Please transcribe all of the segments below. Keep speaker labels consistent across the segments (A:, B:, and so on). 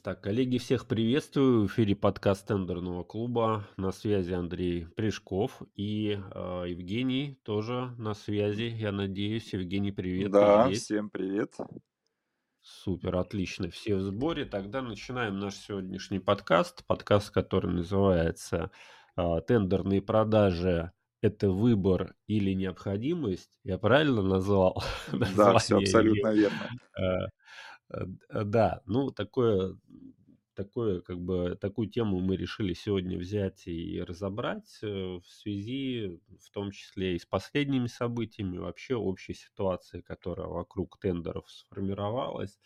A: Так, коллеги, всех приветствую. В эфире подкаст тендерного клуба. На связи Андрей Прыжков и э, Евгений тоже на связи. Я надеюсь, Евгений, привет,
B: Да, всем привет.
A: Супер, отлично, все в сборе. Тогда начинаем наш сегодняшний подкаст. Подкаст, который называется э, «Тендерные продажи это выбор или необходимость?» Я правильно назвал
B: Да, все абсолютно верно.
A: Э, Э, да, ну такое, такое, как бы, такую тему мы решили сегодня взять и разобрать э, в связи, в том числе и с последними событиями, вообще общей ситуацией, которая вокруг тендеров сформировалась.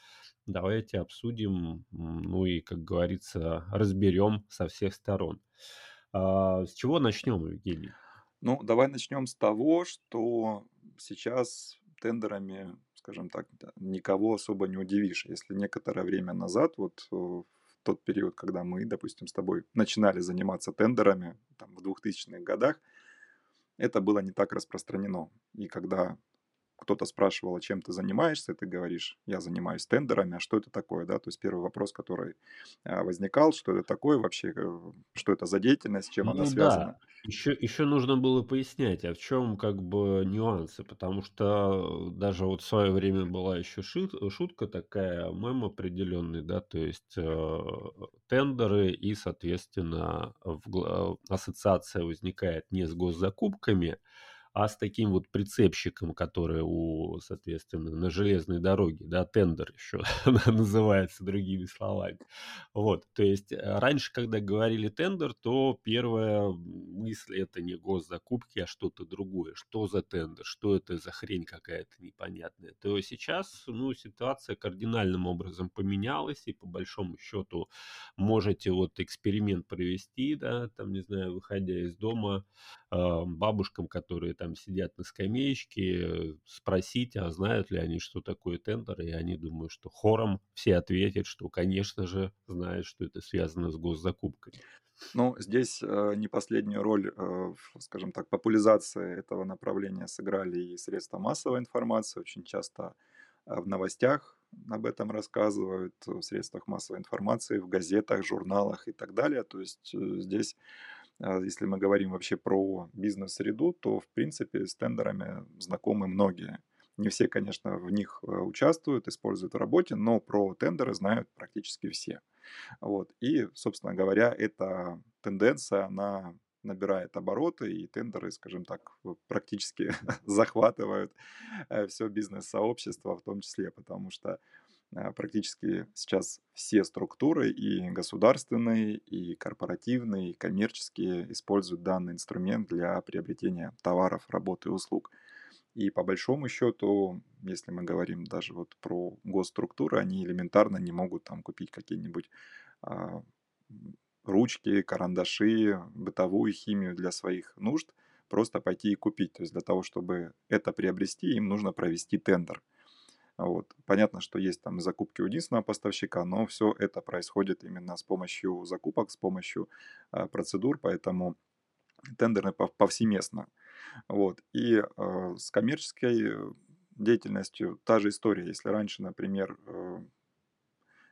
A: Давайте обсудим, ну и, как говорится, разберем со всех сторон. А, с чего начнем, Евгений?
B: Ну, давай начнем с того, что сейчас тендерами скажем так, никого особо не удивишь. Если некоторое время назад, вот э, в тот период, когда мы, допустим, с тобой начинали заниматься тендерами, там, в 2000-х годах, это было не так распространено. И когда кто-то спрашивал, а чем ты занимаешься, ты говоришь, я занимаюсь тендерами, а что это такое, да, то есть первый вопрос, который а, возникал, что это такое вообще, э, что это за деятельность, чем ну, она связана. Да.
A: Еще, еще нужно было пояснять, а в чем как бы нюансы, потому что даже вот в свое время была еще шут, шутка такая, мем определенный, да, то есть э, тендеры и, соответственно, в, ассоциация возникает не с госзакупками, а с таким вот прицепщиком, который у, соответственно, на железной дороге, да, тендер еще называется другими словами. Вот, то есть э, раньше, когда говорили тендер, то первая мысль это не госзакупки, а что-то другое. Что за тендер, что это за хрень какая-то непонятная. То сейчас, ну, ситуация кардинальным образом поменялась, и по большому счету можете вот эксперимент провести, да, там, не знаю, выходя из дома, бабушкам, которые там сидят на скамеечке, спросить, а знают ли они, что такое тендер, и они думают, что хором все ответят, что, конечно же, знают, что это связано с госзакупкой.
B: Ну, здесь э, не последнюю роль, э, скажем так, популяризации этого направления сыграли и средства массовой информации. Очень часто э, в новостях об этом рассказывают, в средствах массовой информации, в газетах, журналах и так далее. То есть э, здесь а, если мы говорим вообще про бизнес-среду, то, в принципе, с тендерами знакомы многие. Не все, конечно, в них э, участвуют, используют в работе, но про тендеры знают практически все. Вот. И, собственно говоря, эта тенденция, она набирает обороты, и тендеры, скажем так, практически захватывают э, все бизнес-сообщество в том числе, потому что а, практически сейчас все структуры, и государственные, и корпоративные, и коммерческие, используют данный инструмент для приобретения товаров, работ и услуг. И по большому счету, если мы говорим даже вот про госструктуры, они элементарно не могут там купить какие-нибудь а, ручки, карандаши, бытовую химию для своих нужд, просто пойти и купить. То есть для того, чтобы это приобрести, им нужно провести тендер – вот. Понятно, что есть там закупки у единственного поставщика, но все это происходит именно с помощью закупок, с помощью э, процедур, поэтому тендеры повсеместно. Вот. И э, с коммерческой деятельностью та же история. Если раньше, например, э,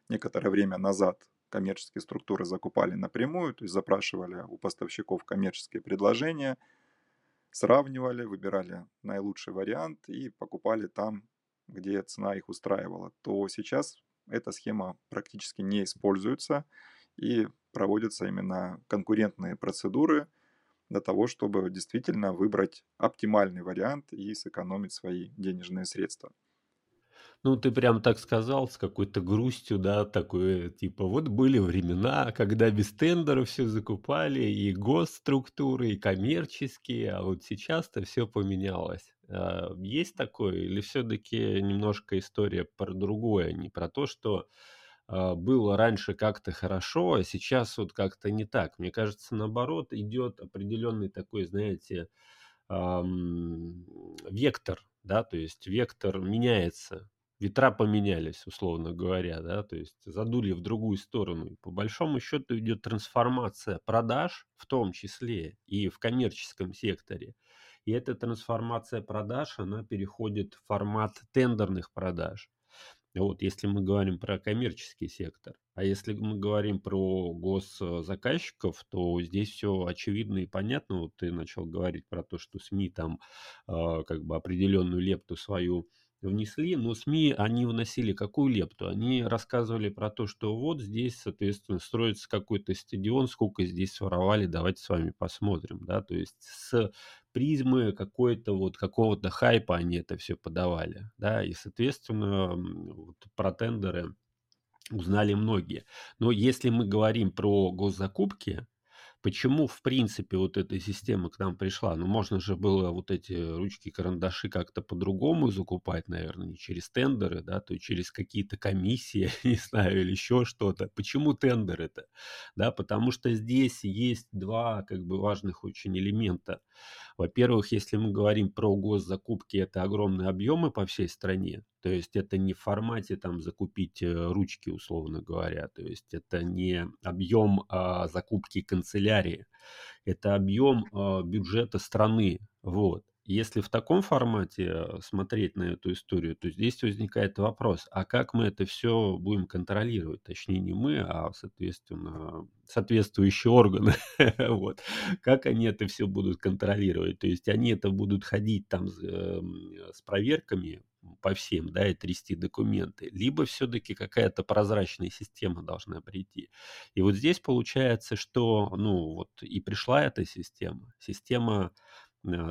B: некоторое время назад коммерческие структуры закупали напрямую, то есть запрашивали у поставщиков коммерческие предложения, сравнивали, выбирали наилучший вариант и покупали там где цена их устраивала, то сейчас эта схема практически не используется и проводятся именно конкурентные процедуры для того, чтобы действительно выбрать оптимальный вариант и сэкономить свои денежные средства.
A: Ну, ты прям так сказал, с какой-то грустью, да, такое, типа, вот были времена, когда без тендера все закупали, и госструктуры, и коммерческие, а вот сейчас-то все поменялось. А, есть такое, или все-таки немножко история про другое, не про то, что а, было раньше как-то хорошо, а сейчас вот как-то не так. Мне кажется, наоборот, идет определенный такой, знаете, вектор, да, то есть вектор меняется ветра поменялись, условно говоря, да, то есть задули в другую сторону. И по большому счету идет трансформация продаж, в том числе и в коммерческом секторе. И эта трансформация продаж, она переходит в формат тендерных продаж. Вот, если мы говорим про коммерческий сектор. А если мы говорим про госзаказчиков, то здесь все очевидно и понятно. Вот ты начал говорить про то, что СМИ там э, как бы определенную лепту свою внесли, но СМИ, они вносили какую лепту? Они рассказывали про то, что вот здесь, соответственно, строится какой-то стадион, сколько здесь своровали, давайте с вами посмотрим, да, то есть с призмы какой-то вот какого-то хайпа они это все подавали, да, и, соответственно, вот про тендеры узнали многие. Но если мы говорим про госзакупки, Почему, в принципе, вот эта система к нам пришла? Ну, можно же было вот эти ручки, карандаши как-то по-другому закупать, наверное, не через тендеры, да, то через какие-то комиссии, не знаю, или еще что-то. Почему тендеры-то? Да, потому что здесь есть два, как бы, важных очень элемента. Во-первых, если мы говорим про госзакупки, это огромные объемы по всей стране. То есть это не в формате там закупить э, ручки, условно говоря. То есть это не объем а, закупки канцелярии. Это объем а, бюджета страны. Вот. Если в таком формате э, смотреть на эту историю, то здесь возникает вопрос, а как мы это все будем контролировать? Точнее, не мы, а, соответственно, соответствующие органы. вот. Как они это все будут контролировать? То есть они это будут ходить там с, э, с проверками по всем, да, и трясти документы, либо все-таки какая-то прозрачная система должна прийти. И вот здесь получается, что, ну, вот и пришла эта система. Система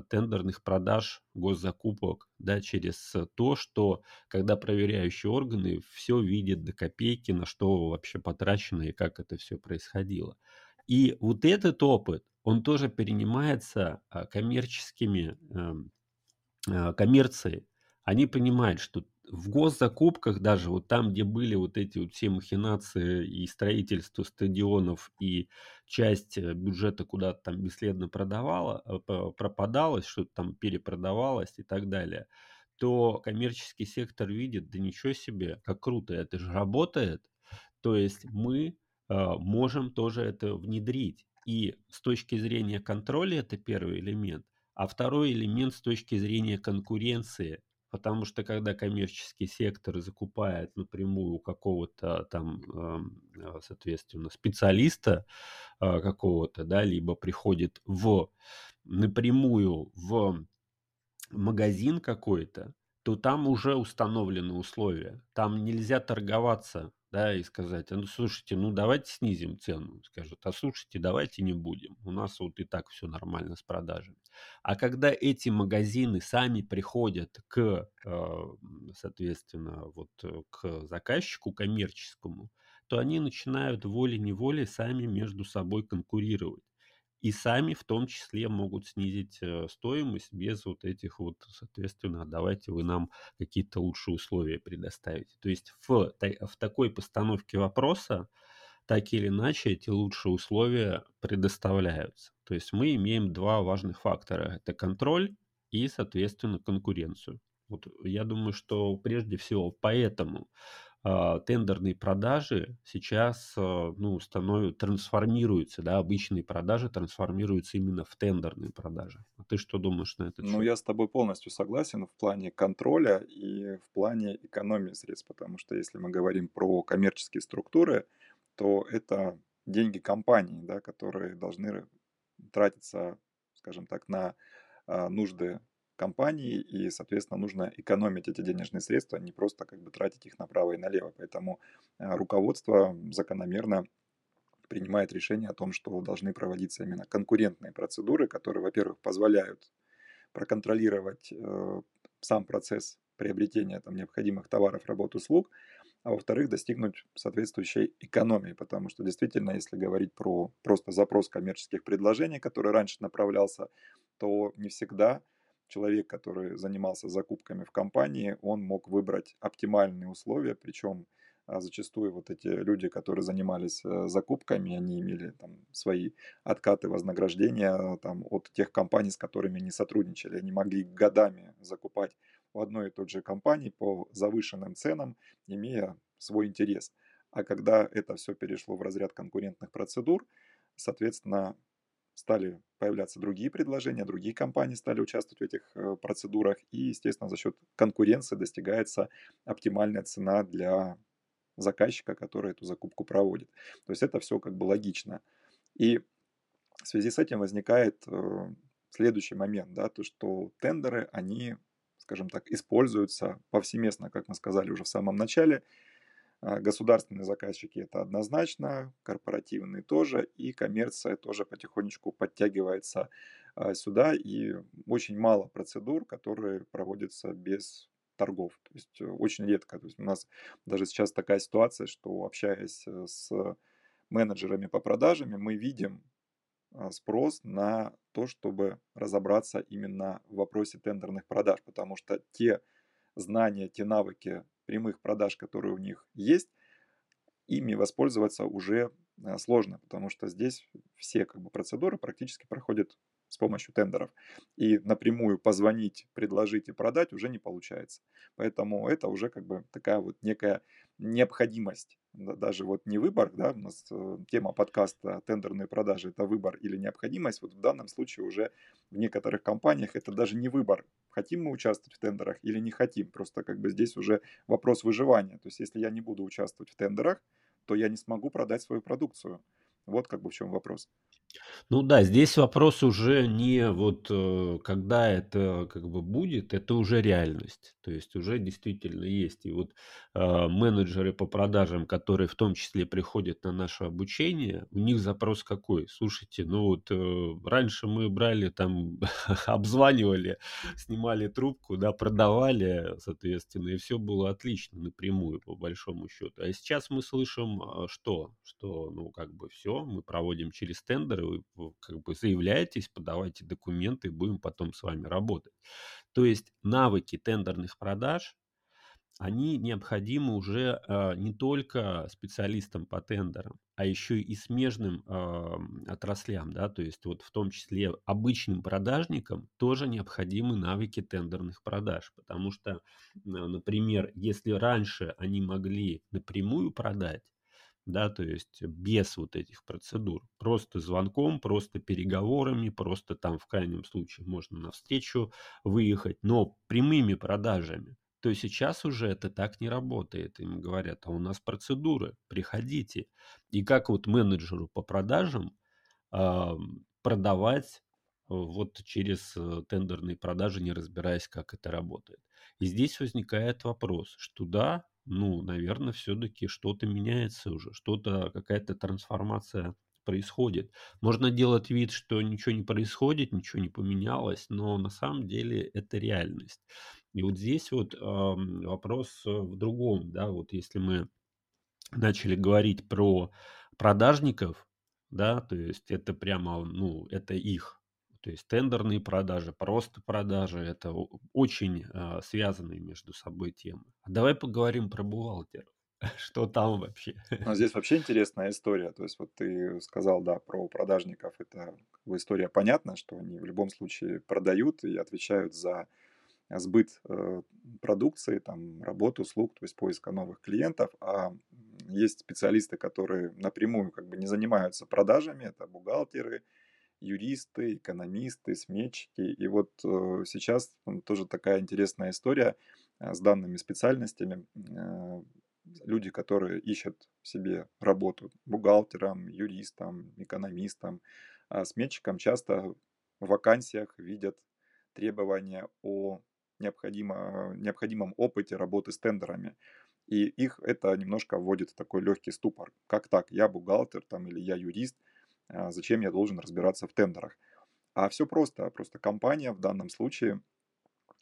A: тендерных продаж, госзакупок, да, через то, что когда проверяющие органы все видят до копейки, на что вообще потрачено и как это все происходило. И вот этот опыт, он тоже перенимается а, коммерческими, эм, э, коммерцией. Они понимают, что в госзакупках даже, вот там, где были вот эти вот все махинации и строительство стадионов, и часть э, бюджета куда-то там бесследно продавала, э, пропадалось, что-то там перепродавалось и так далее, то коммерческий сектор видит, да ничего себе, как круто, это же работает. То есть мы э, можем тоже это внедрить. И с точки зрения контроля это первый элемент, а второй элемент с точки зрения конкуренции – Потому что когда коммерческий сектор закупает напрямую у какого-то там, э, соответственно, специалиста э, какого-то, да, либо приходит в напрямую в магазин какой-то, то там уже установлены условия. Там нельзя торговаться да, и сказать, а ну слушайте, ну давайте снизим цену, скажут, а слушайте, давайте не будем, у нас вот и так все нормально с продажами. А когда эти магазины сами приходят к, э, соответственно, вот э, к заказчику коммерческому, то они начинают волей-неволей сами между собой конкурировать и сами в том числе могут снизить э, стоимость без вот этих вот, соответственно, давайте вы нам какие-то лучшие условия предоставите. То есть в, в такой постановке вопроса так или иначе эти лучшие условия предоставляются. То есть мы имеем два важных фактора. Это контроль и, соответственно, конкуренцию. Вот я думаю, что прежде всего поэтому тендерные продажи сейчас а, ну, становятся, трансформируются, да, обычные продажи трансформируются именно в тендерные продажи. А ты что думаешь на это?
B: Ну, я с тобой полностью согласен в плане контроля и в плане экономии средств, потому что если мы говорим про коммерческие структуры, то это деньги компании, да, которые должны тратиться, скажем так, на а, нужды компании, и, соответственно, нужно экономить эти денежные средства, а не просто как бы тратить их направо и налево. Поэтому э, руководство закономерно принимает решение о том, что должны проводиться именно конкурентные процедуры, которые, во-первых, позволяют проконтролировать э, сам процесс приобретения там, необходимых товаров, работ, услуг, а во-вторых, достигнуть соответствующей экономии, потому что действительно, если говорить про просто запрос коммерческих предложений, который раньше направлялся, то не всегда человек, который занимался закупками в компании, он мог выбрать оптимальные условия, причем а, зачастую вот эти люди, которые занимались э, закупками, они имели там свои откаты вознаграждения там, от тех компаний, с которыми они сотрудничали. Они могли годами закупать в одной и той же компании по завышенным ценам, имея свой интерес. А когда это все перешло в разряд конкурентных процедур, соответственно, стали появляться другие предложения, другие компании стали участвовать в этих э, процедурах, и, естественно, за счет конкуренции достигается оптимальная цена для заказчика, который эту закупку проводит. То есть это все как бы логично. И в связи с этим возникает э, следующий момент, да, то что тендеры, они, скажем так, используются повсеместно, как мы сказали уже в самом начале, государственные заказчики это однозначно, корпоративные тоже, и коммерция тоже потихонечку подтягивается а, сюда, и очень мало процедур, которые проводятся без торгов. То есть э, очень редко. То есть у нас даже сейчас такая ситуация, что общаясь э, с менеджерами по продажам, мы видим а, спрос на то, чтобы разобраться именно в вопросе тендерных продаж, потому что те знания, те навыки прямых продаж, которые у них есть, ими воспользоваться уже а, сложно, потому что здесь все как бы, процедуры практически проходят с помощью тендеров. И напрямую позвонить, предложить и продать уже не получается. Поэтому это уже как бы такая вот некая необходимость. Даже вот не выбор, да, у нас э, тема подкаста «Тендерные продажи» — это выбор или необходимость. Вот в данном случае уже в некоторых компаниях это даже не выбор. Хотим мы участвовать в тендерах или не хотим. Просто как бы здесь уже вопрос выживания. То есть если я не буду участвовать в тендерах, то я не смогу продать свою продукцию. Вот как бы в чем вопрос.
A: Ну да, здесь вопрос уже не вот э, когда это как бы будет, это уже реальность. То есть уже действительно есть. И вот э, менеджеры по продажам, которые в том числе приходят на наше обучение, у них запрос какой? Слушайте, ну вот э, раньше мы брали там, обзванивали, снимали трубку, да, продавали, соответственно, и все было отлично напрямую, по большому счету. А сейчас мы слышим, а, что? Что, ну, как бы все, мы проводим через тендеры, вы как бы заявляетесь, подавайте документы, будем потом с вами работать. То есть навыки тендерных продаж, они необходимы уже э, не только специалистам по тендерам, а еще и смежным э, отраслям, да, то есть вот в том числе обычным продажникам тоже необходимы навыки тендерных продаж, потому что, например, если раньше они могли напрямую продать, да, то есть без вот этих процедур. Просто звонком, просто переговорами, просто там в крайнем случае можно навстречу выехать, но прямыми продажами. То сейчас уже это так не работает. Им говорят, а у нас процедуры, приходите. И как вот менеджеру по продажам э, продавать вот через э, тендерные продажи, не разбираясь, как это работает. И здесь возникает вопрос, что да, ну, наверное, все-таки что-то меняется уже, что-то, какая-то трансформация происходит. Можно делать вид, что ничего не происходит, ничего не поменялось, но на самом деле это реальность. И вот здесь вот э, вопрос в другом, да, вот если мы начали говорить про продажников, да, то есть это прямо, ну, это их то есть тендерные продажи, просто продажи – это очень э, связанные между собой темы. А давай поговорим про бухгалтеров. Что там вообще?
B: Ну, здесь вообще интересная история. То есть вот ты сказал, да, про продажников. Это история понятна, что они в любом случае продают и отвечают за сбыт э, продукции, там, работу, услуг, то есть поиска новых клиентов. А есть специалисты, которые напрямую как бы не занимаются продажами, это бухгалтеры, юристы, экономисты, сметчики. И вот э, сейчас тоже такая интересная история э, с данными специальностями. Э, люди, которые ищут себе работу бухгалтером, юристом, экономистом, а сметчиком, часто в вакансиях видят требования о необходимо, необходимом опыте работы с тендерами. И их это немножко вводит в такой легкий ступор. Как так? Я бухгалтер там, или я юрист – зачем я должен разбираться в тендерах. А все просто, просто компания в данном случае,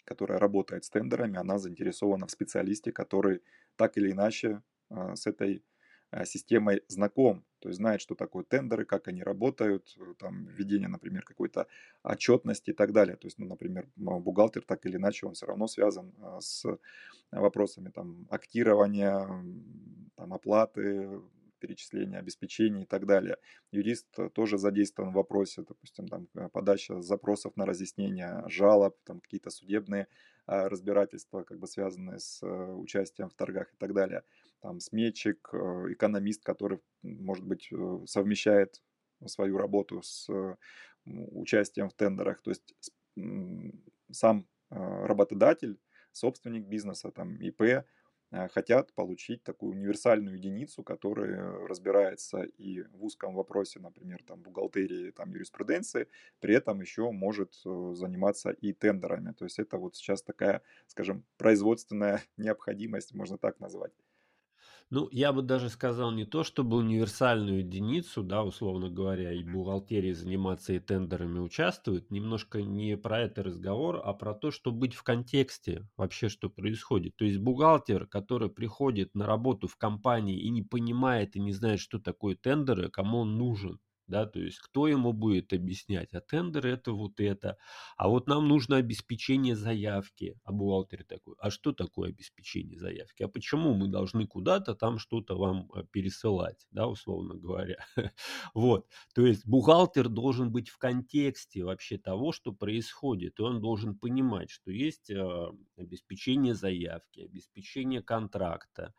B: которая работает с тендерами, она заинтересована в специалисте, который так или иначе а, с этой а, системой знаком, то есть знает, что такое тендеры, как они работают, там, введение, например, какой-то отчетности и так далее. То есть, ну, например, бухгалтер так или иначе, он все равно связан с вопросами там, актирования, там, оплаты, перечисления, обеспечения и так далее. Юрист э, тоже задействован в вопросе, допустим, там, э, подача запросов на разъяснение жалоб, там какие-то судебные а, разбирательства, как бы связанные с э, участием в торгах и так далее. Там сметчик, экономист, который, может быть, совмещает свою работу с участием в тендерах. То есть сам работодатель, собственник бизнеса, там ИП, хотят получить такую универсальную единицу, которая разбирается и в узком вопросе, например, там, бухгалтерии, там, юриспруденции, при этом еще может э, заниматься и тендерами. То есть это вот сейчас такая, скажем, производственная необходимость, можно так назвать.
A: Ну, я бы даже сказал не то, чтобы универсальную единицу, да, условно говоря, и бухгалтерии заниматься, и тендерами участвуют. Немножко не про это разговор, а про то, что быть в контексте вообще, что происходит. То есть бухгалтер, который приходит на работу в компании и не понимает и не знает, что такое тендеры, кому он нужен да, то есть кто ему будет объяснять, а тендер это вот это, а вот нам нужно обеспечение заявки, а бухгалтер такой, а что такое обеспечение заявки, а почему мы должны куда-то там что-то вам э, пересылать, да, условно говоря, вот, то есть бухгалтер должен быть в контексте вообще того, что происходит, и он должен понимать, что есть э, обеспечение заявки, обеспечение контракта,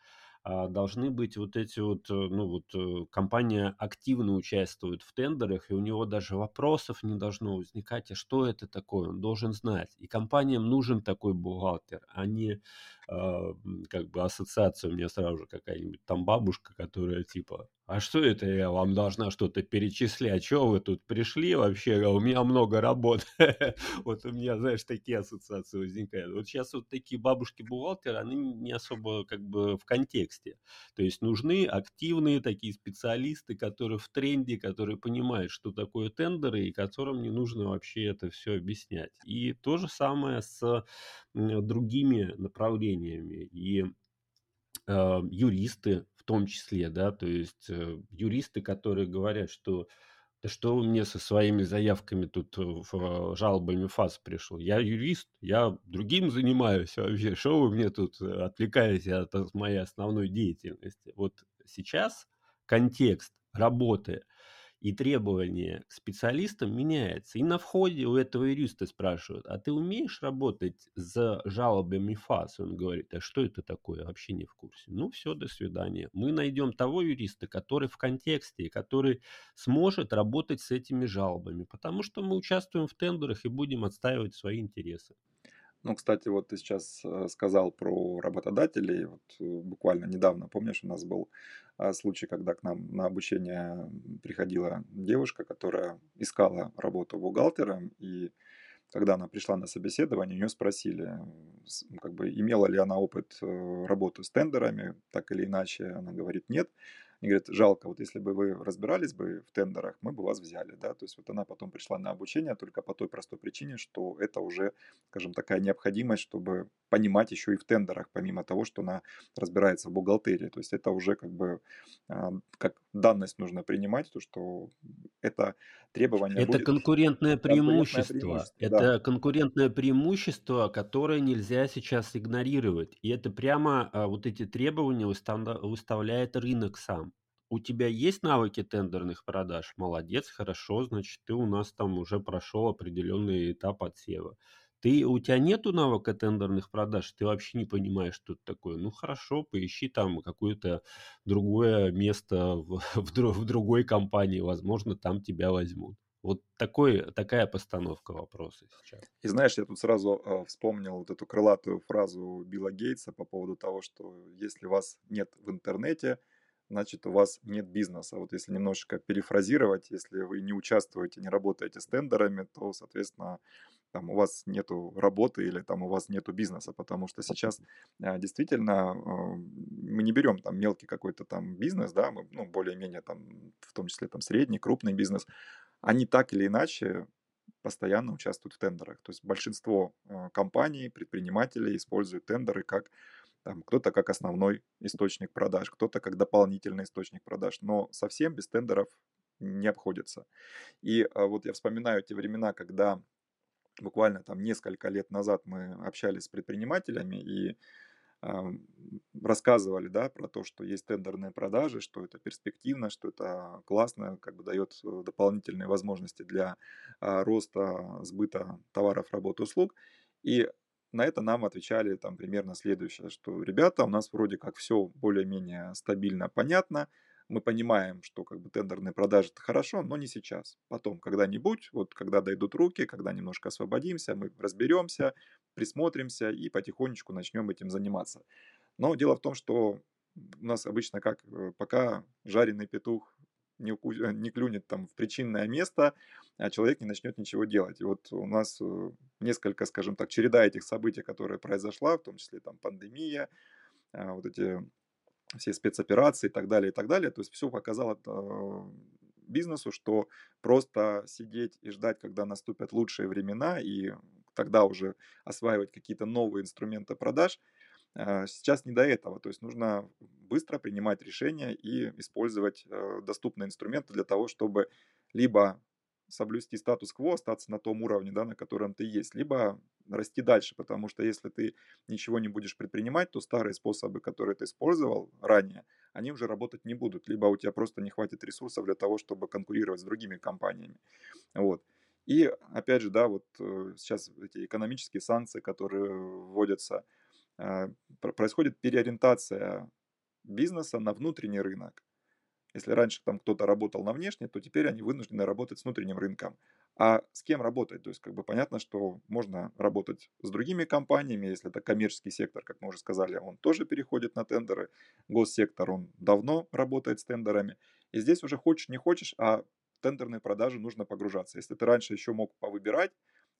A: должны быть вот эти вот, э, ну вот э, компания активно участвует в тендерах, и у него даже вопросов не должно возникать, а что это такое, он должен знать. И компаниям нужен такой бухгалтер, а не как бы ассоциация у меня сразу же какая-нибудь там бабушка, которая типа, а что это я вам должна что-то перечислять, что вы тут пришли вообще, а у меня много работ. Вот у меня, знаешь, такие ассоциации возникают. Вот сейчас вот такие бабушки-бухгалтеры, они не особо как бы в контексте. То есть нужны активные такие специалисты, которые в тренде, которые понимают, что такое тендеры, и которым не нужно вообще это все объяснять. И то же самое с другими направлениями. И э, юристы в том числе, да, то есть э, юристы, которые говорят, что да что вы мне со своими заявками тут э, в э, жалобами ФАС пришел? Я юрист, я другим занимаюсь вообще. Что вы мне тут э, отвлекаете от, от моей основной деятельности? Вот сейчас контекст работы и требования к специалистам меняются. И на входе у этого юриста спрашивают, а ты умеешь работать с жалобами ФАС? Он говорит, а что это такое? Вообще не в курсе. Ну все, до свидания. Мы найдем того юриста, который в контексте, который сможет работать с этими жалобами, потому что мы участвуем в тендерах и будем отстаивать свои интересы.
B: Ну, кстати, вот ты сейчас э, сказал про работодателей. Вот э, буквально недавно, помнишь, у нас был а, случай, когда к нам на обучение приходила девушка, которая искала работу бухгалтером, и когда она пришла на собеседование, у нее спросили, как бы, имела ли она опыт э, работы с тендерами, так или иначе, она говорит нет. И говорит, жалко, вот если бы вы разбирались бы в тендерах, мы бы вас взяли, да, то есть вот она потом пришла на обучение только по той простой причине, что это уже, скажем, такая необходимость, чтобы понимать еще и в тендерах, помимо того, что она разбирается в бухгалтерии, то есть это уже как бы а, как данность нужно принимать, то что это требование
A: Это
B: будет...
A: конкурентное преимущество. преимущество это да. конкурентное преимущество, которое нельзя сейчас игнорировать. И это прямо а, вот эти требования выставляет рынок сам у тебя есть навыки тендерных продаж? Молодец, хорошо, значит, ты у нас там уже прошел определенный этап отсева. Ты, у тебя нету навыка тендерных продаж, ты вообще не понимаешь, что это такое. Ну хорошо, поищи там какое-то другое место в, в, в другой компании, возможно, там тебя возьмут. Вот такой, такая постановка вопроса сейчас.
B: И знаешь, я тут сразу э, вспомнил вот эту крылатую фразу Билла Гейтса по поводу того, что если вас нет в интернете, значит, у вас нет бизнеса. Вот если немножечко перефразировать, если вы не участвуете, не работаете с тендерами, то, соответственно, там у вас нету работы или там у вас нету бизнеса, потому что сейчас а, действительно а, мы не берем там мелкий какой-то там бизнес, да, мы, ну, более-менее там, в том числе там средний, крупный бизнес, они так или иначе постоянно участвуют в тендерах. То есть большинство а, компаний, предпринимателей используют тендеры как там, кто-то как основной источник продаж, кто-то как дополнительный источник продаж, но совсем без тендеров не обходится. И а, вот я вспоминаю те времена, когда буквально там несколько лет назад мы общались с предпринимателями и э, рассказывали, да, про то, что есть тендерные продажи, что это перспективно, что это классно, как бы дает э, дополнительные возможности для э, роста сбыта товаров, работ, услуг. И на это нам отвечали там примерно следующее, что ребята, у нас вроде как все более-менее стабильно, понятно, мы понимаем, что как бы тендерные продажи это хорошо, но не сейчас. Потом, когда-нибудь, вот когда дойдут руки, когда немножко освободимся, мы разберемся, присмотримся и потихонечку начнем этим заниматься. Но дело в том, что у нас обычно как, э, пока жареный петух не, уку... Э, не клюнет там в причинное место, а человек не начнет ничего делать. И вот у нас э, несколько, скажем так, череда этих событий, которые произошла, в том числе там пандемия, а, вот эти все спецоперации и так далее, и так далее. То есть все показало бизнесу, что просто сидеть и ждать, когда наступят лучшие времена, и тогда уже осваивать какие-то новые инструменты продаж – а, сейчас не до этого, то есть нужно быстро принимать решения и использовать э, доступные инструменты для того, чтобы либо соблюсти статус-кво, остаться на том уровне, да, на котором ты есть, либо расти дальше, потому что если ты ничего не будешь предпринимать, то старые способы, которые ты использовал ранее, они уже работать не будут, либо у тебя просто не хватит ресурсов для того, чтобы конкурировать с другими компаниями. Вот. И опять же, да, вот э, сейчас эти экономические санкции, которые вводятся, а, происходит переориентация бизнеса на внутренний рынок. Если раньше там кто-то работал на внешний, то теперь они вынуждены работать с внутренним рынком. А с кем работать? То есть как бы понятно, что можно работать с другими компаниями, если это коммерческий сектор, как мы уже сказали, он тоже переходит на тендеры. Госсектор, он давно работает с тендерами. И здесь уже хочешь не хочешь, а тендерные продажи нужно погружаться. Если ты раньше еще мог повыбирать,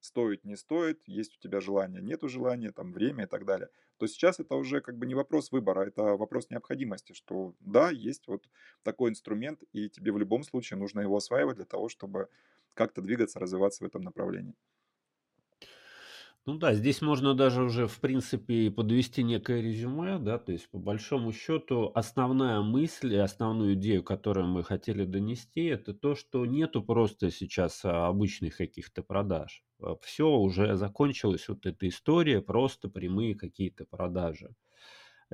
B: стоит, не стоит, есть у тебя желание, нету желания, там время и так далее, то сейчас это уже как бы не вопрос выбора, это вопрос необходимости, что да, есть вот такой инструмент, и тебе в любом случае нужно его осваивать для того, чтобы как-то двигаться, развиваться в этом направлении.
A: Ну да, здесь можно даже уже, в принципе, подвести некое резюме, да, то есть по большому счету основная мысль и основную идею, которую мы хотели донести, это то, что нету просто сейчас а, обычных каких-то продаж. А, Все уже закончилась вот эта история, просто прямые какие-то продажи.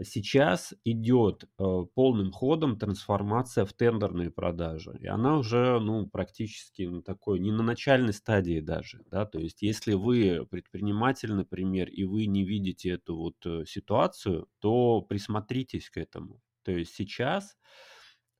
A: Сейчас идет э, полным ходом трансформация в тендерные продажи. И она уже ну, практически на такой, не на начальной стадии даже. Да? То есть если вы предприниматель, например, и вы не видите эту вот э, ситуацию, то присмотритесь к этому. То есть сейчас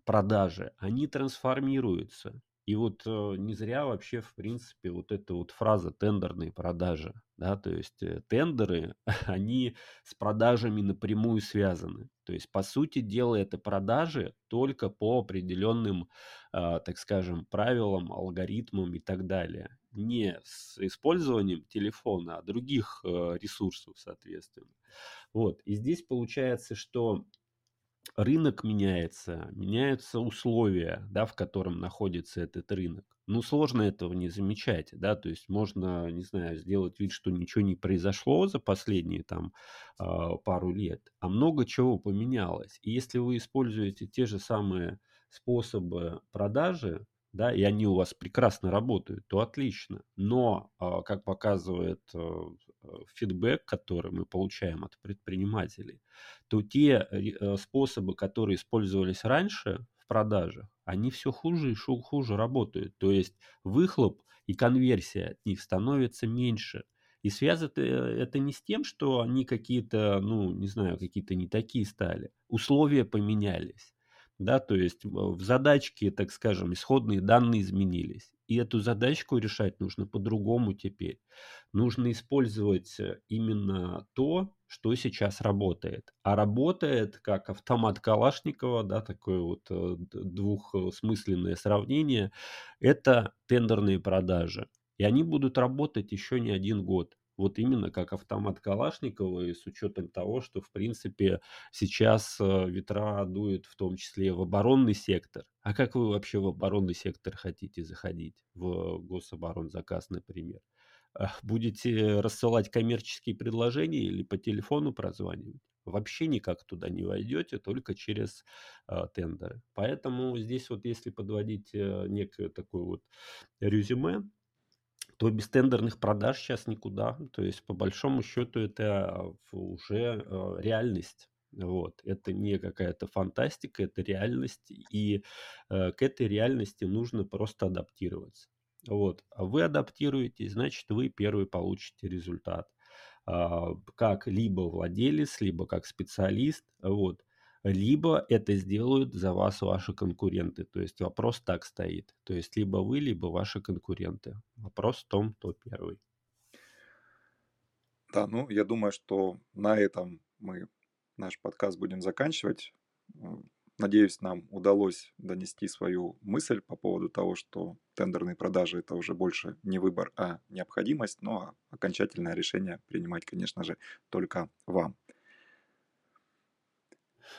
A: продажи, они трансформируются. И вот э, не зря вообще, в принципе, вот эта вот фраза «тендерные продажи», да, то есть э, тендеры, они с продажами напрямую связаны. То есть, по сути дела, это продажи только по определенным, э, так скажем, правилам, алгоритмам и так далее. Не с использованием телефона, а других ресурсов, соответственно. Вот, и здесь получается, что рынок меняется, меняются условия, да, в котором находится этот рынок. Ну, сложно этого не замечать, да, то есть можно, не знаю, сделать вид, что ничего не произошло за последние там а, пару лет, а много чего поменялось. И если вы используете те же самые способы продажи, да, и они у вас прекрасно работают, то отлично. Но, а, как показывает э, э, фидбэк, который мы получаем от предпринимателей, то те э, способы, которые использовались раньше в продажах, они все хуже и хуже работают. То есть выхлоп и конверсия от них становится меньше. И связано это не с тем, что они какие-то, ну, не знаю, какие-то не такие стали. Условия поменялись да, то есть в задачке, так скажем, исходные данные изменились. И эту задачку решать нужно по-другому теперь. Нужно использовать э, именно то, что сейчас работает. А работает как автомат Калашникова, да, такое вот э, двухсмысленное сравнение, это тендерные продажи. И они будут работать еще не один год вот именно как автомат Калашникова, и с учетом того, что, в принципе, сейчас э, ветра дуют в том числе в оборонный сектор. А как вы вообще в оборонный сектор хотите заходить, в гособоронзаказ, например? Будете рассылать коммерческие предложения или по телефону прозванивать? Вообще никак туда не войдете, только через э, тендеры. Поэтому здесь вот если подводить э, некое такое вот резюме, то без тендерных продаж сейчас никуда. То есть, по большому счету, это уже э, реальность. Вот. Это не какая-то фантастика, это реальность. И э, к этой реальности нужно просто адаптироваться. Вот. А вы адаптируетесь, значит, вы первый получите результат. А, как либо владелец, либо как специалист. Вот. Либо это сделают за вас ваши конкуренты. То есть вопрос так стоит. То есть либо вы, либо ваши конкуренты. Вопрос в том, кто первый.
B: Да, ну, я думаю, что на этом мы наш подкаст будем заканчивать. Надеюсь, нам удалось донести свою мысль по поводу того, что тендерные продажи это уже больше не выбор, а необходимость, но ну, а окончательное решение принимать, конечно же, только вам.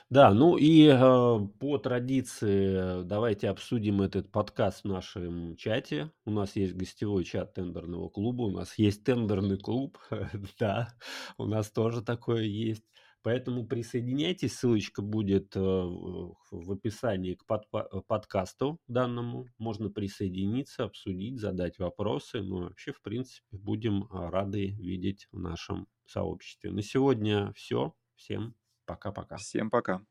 A: Да, ну и э, по традиции давайте обсудим этот подкаст в нашем чате. У нас есть гостевой чат тендерного клуба, у нас есть тендерный клуб, да, у нас тоже такое есть. Поэтому присоединяйтесь, ссылочка будет э, в описании к под, подкасту данному. Можно присоединиться, обсудить, задать вопросы. Ну, вообще, в принципе, будем рады видеть в нашем сообществе. На сегодня все. Всем пока-пока.
B: Всем пока.